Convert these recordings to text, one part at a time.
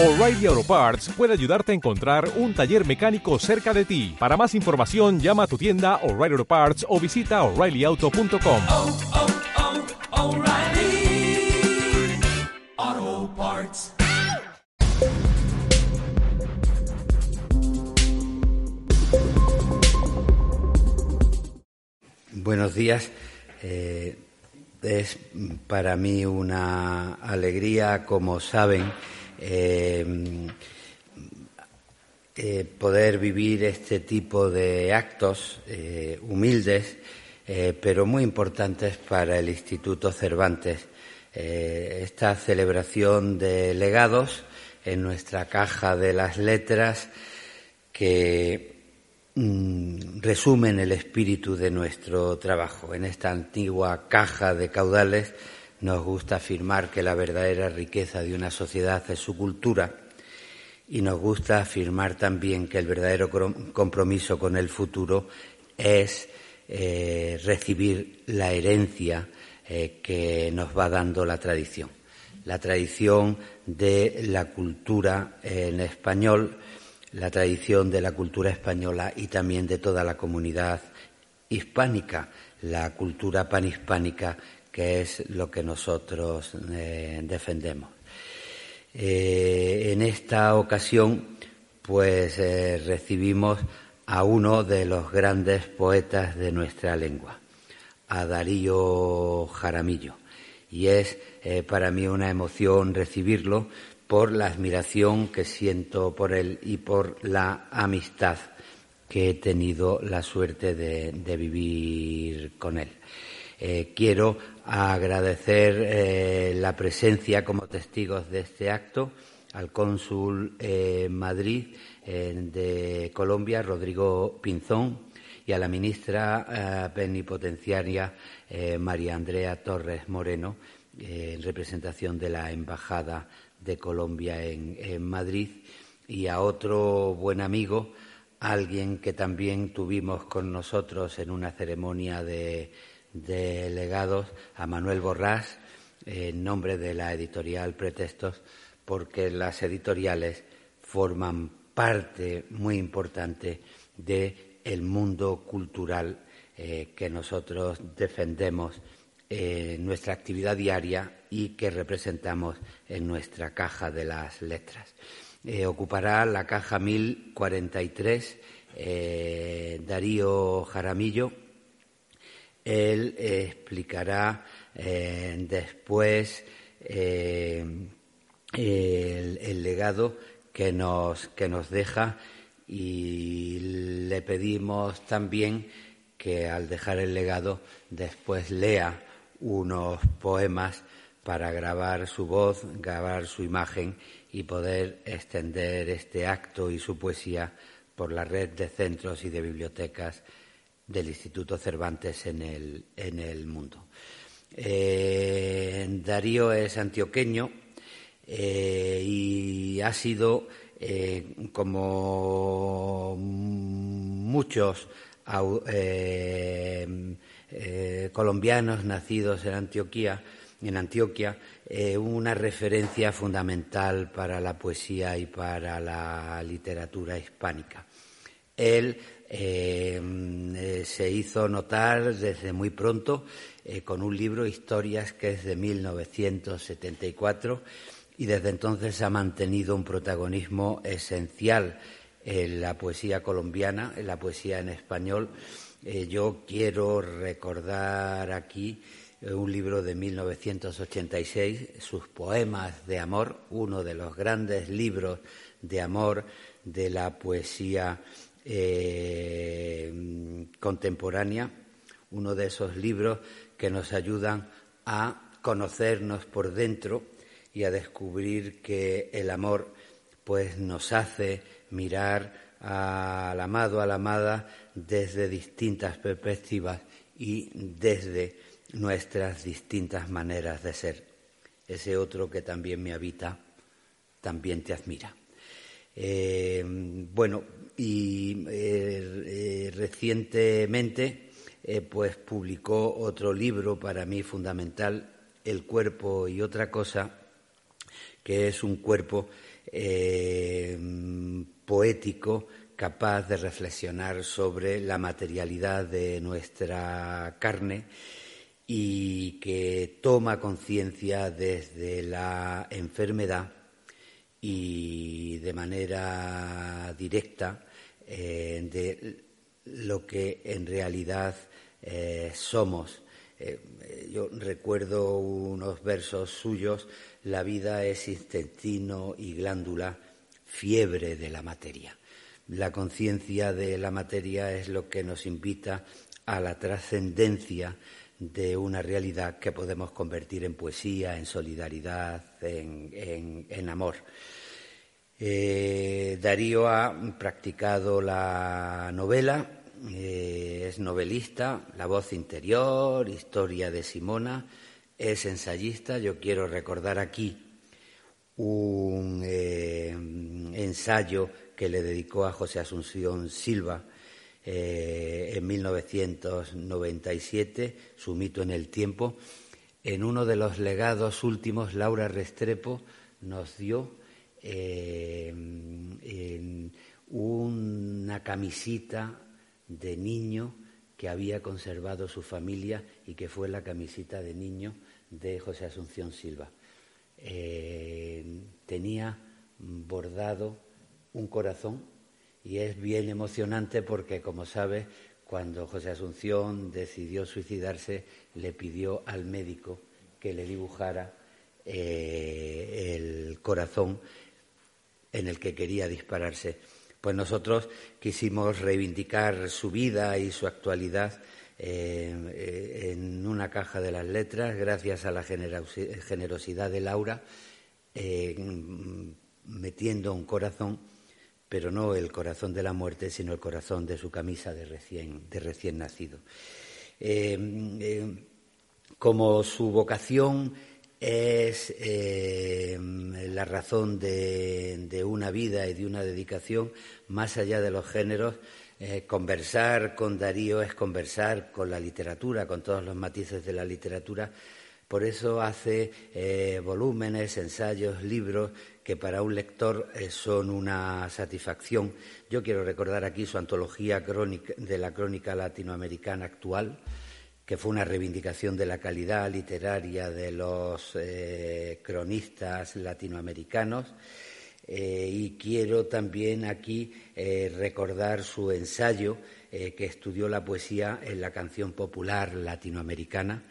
O'Reilly Auto Parts puede ayudarte a encontrar un taller mecánico cerca de ti. Para más información, llama a tu tienda O'Reilly Auto Parts o visita oreillyauto.com. oh, oh, Parts. Buenos días. Eh, es para mí una alegría, como saben, eh, eh, poder vivir este tipo de actos eh, humildes, pero muy importantes para el Instituto Cervantes. Esta celebración de legados en nuestra caja de las letras que mm, resumen el espíritu de nuestro trabajo. En esta antigua caja de caudales nos gusta afirmar que la verdadera riqueza de una sociedad es su cultura y nos gusta afirmar también que el verdadero compromiso con el futuro es eh, recibir la herencia eh, que nos va dando la tradición. La tradición de la cultura en español, la tradición de la cultura española y también de toda la comunidad hispánica, la cultura panhispánica, que es lo que nosotros eh, defendemos. Eh, en esta ocasión, pues eh, recibimos a uno de los grandes poetas de nuestra lengua, a Darío Jaramillo. Y es para mí una emoción recibirlo por la admiración que siento por él y por la amistad que he tenido la suerte de vivir con él. Eh, quiero agradecer eh, la presencia como testigos de este acto al cónsul eh, Madrid eh, de Colombia, Rodrigo Pinzón, y a la ministra plenipotenciaria María Andrea Torres Moreno, en representación de la Embajada de Colombia en Madrid, y a otro buen amigo, alguien que también tuvimos con nosotros en una ceremonia de, de legados, a Manuel Borrás, en nombre de la editorial Pretextos, porque las editoriales forman parte muy importante de el mundo cultural eh, que nosotros defendemos en nuestra actividad diaria y que representamos en nuestra caja de las letras. Eh, ocupará la caja 1043 eh, Darío Jaramillo. Él eh, explicará eh, después eh, el, el legado que nos, que nos deja. Y le pedimos también que al dejar el legado después lea unos poemas para grabar su voz, grabar su imagen y poder extender este acto y su poesía por la red de centros y de bibliotecas del Instituto Cervantes en el, en el mundo. Eh, Darío es antioqueño eh, y ha sido, eh, como muchos colombianos nacidos en Antioquia, en Antioquia, una referencia fundamental para la poesía y para la literatura hispánica. Él eh, eh, se hizo notar desde muy pronto eh, con un libro, Historias, que es de 1974, y desde entonces ha mantenido un protagonismo esencial en la poesía colombiana, en la poesía en español. Yo quiero recordar aquí un libro de 1986, sus poemas de amor, uno de los grandes libros de amor de la poesía eh, contemporánea, uno de esos libros que nos ayudan a conocernos por dentro y a descubrir que el amor pues nos hace mirar al amado, a la amada desde distintas perspectivas y desde nuestras distintas maneras de ser. Ese otro que también me habita, también te admira. Eh, bueno, y eh, eh, recientemente eh, pues publicó otro libro para mí fundamental, El cuerpo y otra cosa, que es un cuerpo poético capaz de reflexionar sobre la materialidad de nuestra carne y que toma conciencia desde la enfermedad y de manera directa eh, de lo que en realidad eh, somos. Eh, yo recuerdo unos versos suyos, la vida es intestino y glándula, fiebre de la materia. La conciencia de la materia es lo que nos invita a la trascendencia de una realidad que podemos convertir en poesía, en solidaridad, en, amor. Eh, Darío ha practicado la novela, eh, es novelista, La voz interior, Historia de Simona, es ensayista. Yo quiero recordar aquí un eh, ensayo que le dedicó a José Asunción Silva en 1997, Su mito en el tiempo. En uno de los legados últimos, Laura Restrepo nos dio eh, una camisita de niño que había conservado su familia y que fue la camisita de niño de José Asunción Silva. Eh, tenía bordado un corazón y es bien emocionante porque, como sabe, cuando José Asunción decidió suicidarse, le pidió al médico que le dibujara eh, el corazón en el que quería dispararse. Pues nosotros quisimos reivindicar su vida y su actualidad eh, en una caja de las letras, gracias a la generosidad de Laura, eh, metiendo un corazón pero no el corazón de la muerte, sino el corazón de su camisa de recién, de recién nacido. Eh, eh, como su vocación es eh, la razón de, una vida y de una dedicación, más allá de los géneros, conversar con Darío es conversar con la literatura, con todos los matices de la literatura. Por eso hace volúmenes, ensayos, libros que para un lector eh, son una satisfacción. Yo quiero recordar aquí su antología de la crónica latinoamericana actual, que fue una reivindicación de la calidad literaria de los eh, cronistas latinoamericanos. Eh, y quiero también aquí recordar su ensayo que estudió la poesía en la canción popular latinoamericana,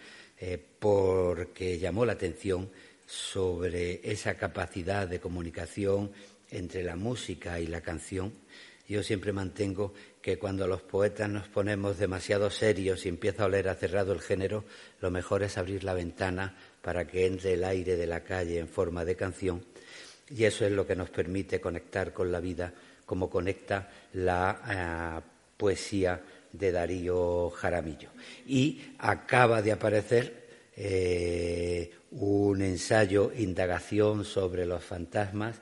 porque llamó la atención sobre esa capacidad de comunicación entre la música y la canción. Yo siempre mantengo que cuando los poetas nos ponemos demasiado serios y empieza a oler a cerrado el género, lo mejor es abrir la ventana para que entre el aire de la calle en forma de canción. Y eso es lo que nos permite conectar con la vida, como conecta la eh, poesía de Darío Jaramillo. Y acaba de aparecer eh, un ensayo, indagación sobre los fantasmas,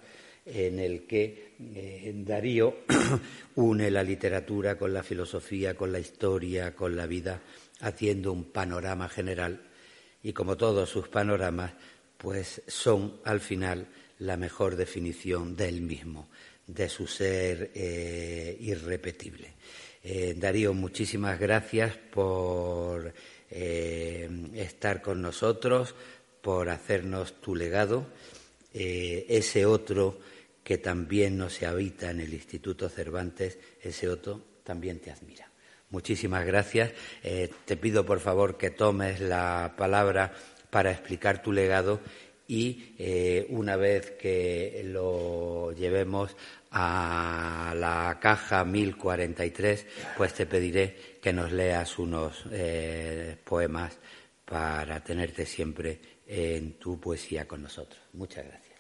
en el que eh, Darío une la literatura con la filosofía, con la historia, con la vida, haciendo un panorama general. Y como todos sus panoramas, pues son al final la mejor definición del mismo, de su ser eh, irrepetible. Eh, Darío, muchísimas gracias por estar con nosotros, por hacernos tu legado, ese otro que también no se habita en el Instituto Cervantes, ese otro también te admira. Muchísimas gracias. Eh, te pido, por favor, que tomes la palabra para explicar tu legado y eh, una vez que lo llevemos a la caja 1043, pues te pediré que nos leas unos poemas para tenerte siempre en tu poesía con nosotros. Muchas gracias.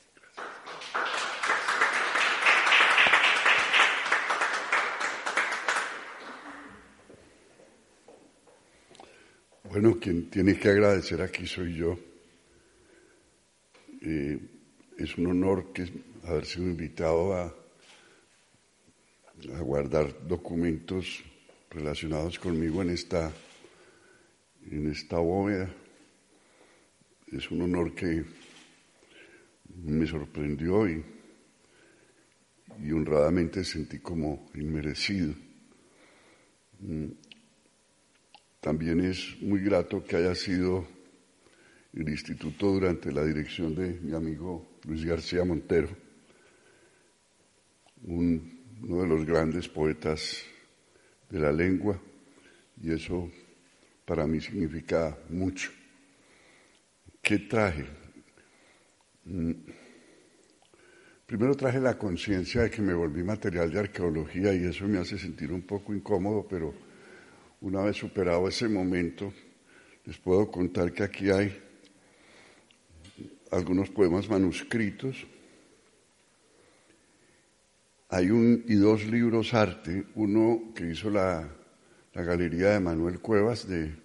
Bueno, quien tiene que agradecer aquí soy yo. Es un honor que haber sido invitado a, a guardar documentos relacionados conmigo en esta, en esta bóveda es un honor que me sorprendió y, y honradamente sentí como inmerecido. También es muy grato que haya sido el instituto durante la dirección de mi amigo Luis García Montero, uno de los grandes poetas de la lengua, y eso para mí significa mucho. ¿Qué traje? Mm, primero traje la conciencia de que me volví material de arqueología y eso me hace sentir un poco incómodo, pero una vez superado ese momento, les puedo contar que aquí hay algunos poemas manuscritos. Hay un y dos libros arte, uno que hizo la, la Galería de Manuel Cuevas de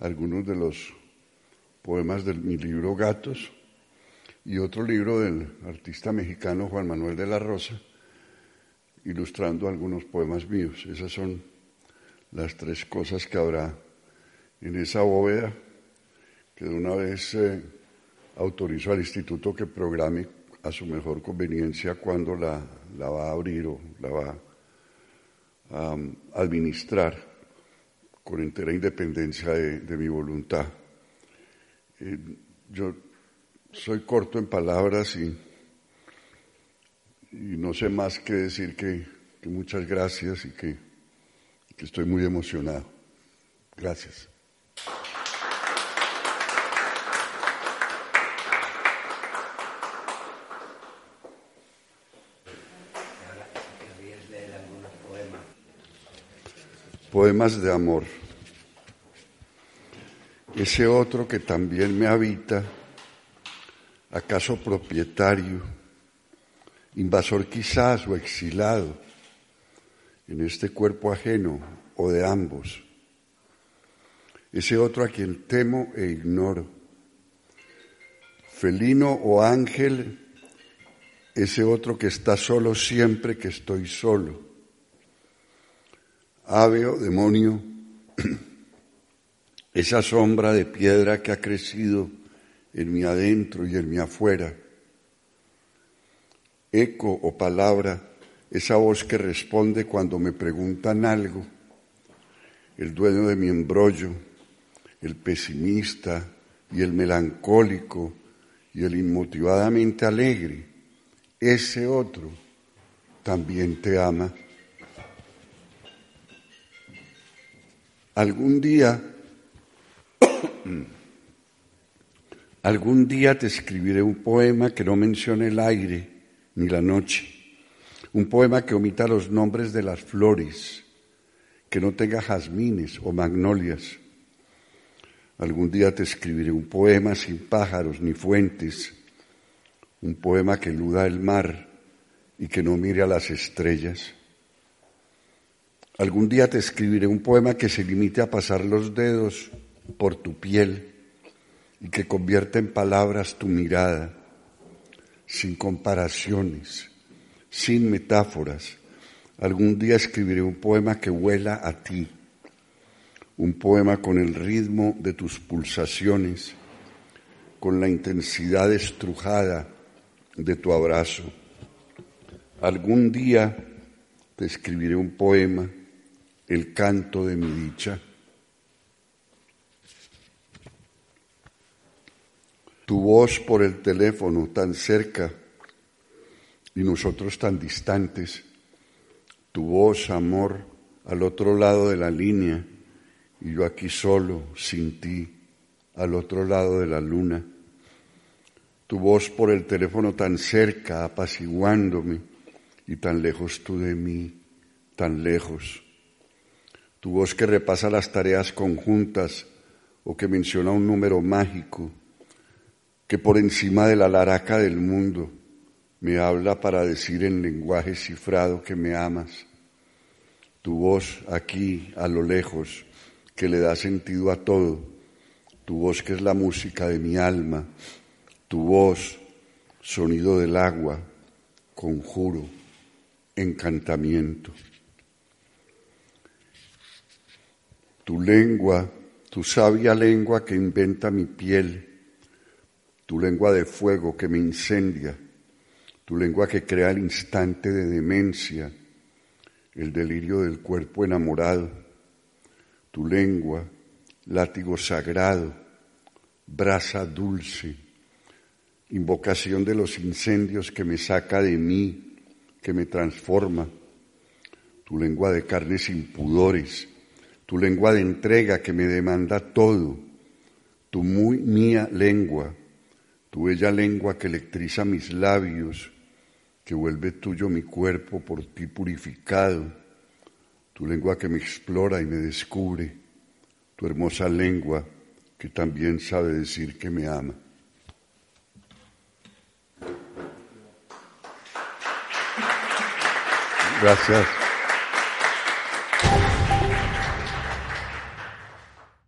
algunos de los poemas de mi libro Gatos y otro libro del artista mexicano Juan Manuel de la Rosa, ilustrando algunos poemas míos. Esas son las tres cosas que habrá en esa bóveda que de una vez eh, autorizó al instituto que programe a su mejor conveniencia cuando la, la va a abrir o la va a um, administrar con entera independencia de, mi voluntad. Eh, yo soy corto en palabras y, y, no sé más que decir que, que muchas gracias y que, que estoy muy emocionado. Gracias. poemas de amor. Ese otro que también me habita, acaso propietario, invasor quizás o exilado en este cuerpo ajeno o de ambos. Ese otro a quien temo e ignoro. Felino o ángel, ese otro que está solo siempre que estoy solo ave o demonio, esa sombra de piedra que ha crecido en mi adentro y en mi afuera, eco o palabra, esa voz que responde cuando me preguntan algo, el dueño de mi embrollo, el pesimista y el melancólico y el inmotivadamente alegre, ese otro también te ama. Algún día, algún día te escribiré un poema que no mencione el aire ni la noche, un poema que omita los nombres de las flores, que no tenga jazmines o magnolias. Algún día te escribiré un poema sin pájaros ni fuentes, un poema que eluda el mar y que no mire a las estrellas. Algún día te escribiré un poema que se limite a pasar los dedos por tu piel y que convierta en palabras tu mirada, sin comparaciones, sin metáforas. Algún día escribiré un poema que vuela a ti, un poema con el ritmo de tus pulsaciones, con la intensidad estrujada de tu abrazo. Algún día te escribiré un poema el canto de mi dicha. Tu voz por el teléfono tan cerca y nosotros tan distantes. Tu voz, amor, al otro lado de la línea y yo aquí solo, sin ti, al otro lado de la luna. Tu voz por el teléfono tan cerca, apaciguándome y tan lejos tú de mí, tan lejos tu voz que repasa las tareas conjuntas o que menciona un número mágico, que por encima de la laraca del mundo me habla para decir en lenguaje cifrado que me amas. Tu voz aquí, a lo lejos, que le da sentido a todo. Tu voz que es la música de mi alma. Tu voz, sonido del agua, conjuro, encantamiento. tu lengua, tu sabia lengua que inventa mi piel, tu lengua de fuego que me incendia, tu lengua que crea el instante de demencia, el delirio del cuerpo enamorado, tu lengua, látigo sagrado, brasa dulce, invocación de los incendios que me saca de mí, que me transforma, tu lengua de carnes impudores, tu lengua de entrega que me demanda todo, tu muy mía lengua, tu bella lengua que electriza mis labios, que vuelve tuyo mi cuerpo por ti purificado, tu lengua que me explora y me descubre, tu hermosa lengua que también sabe decir que me ama. Gracias.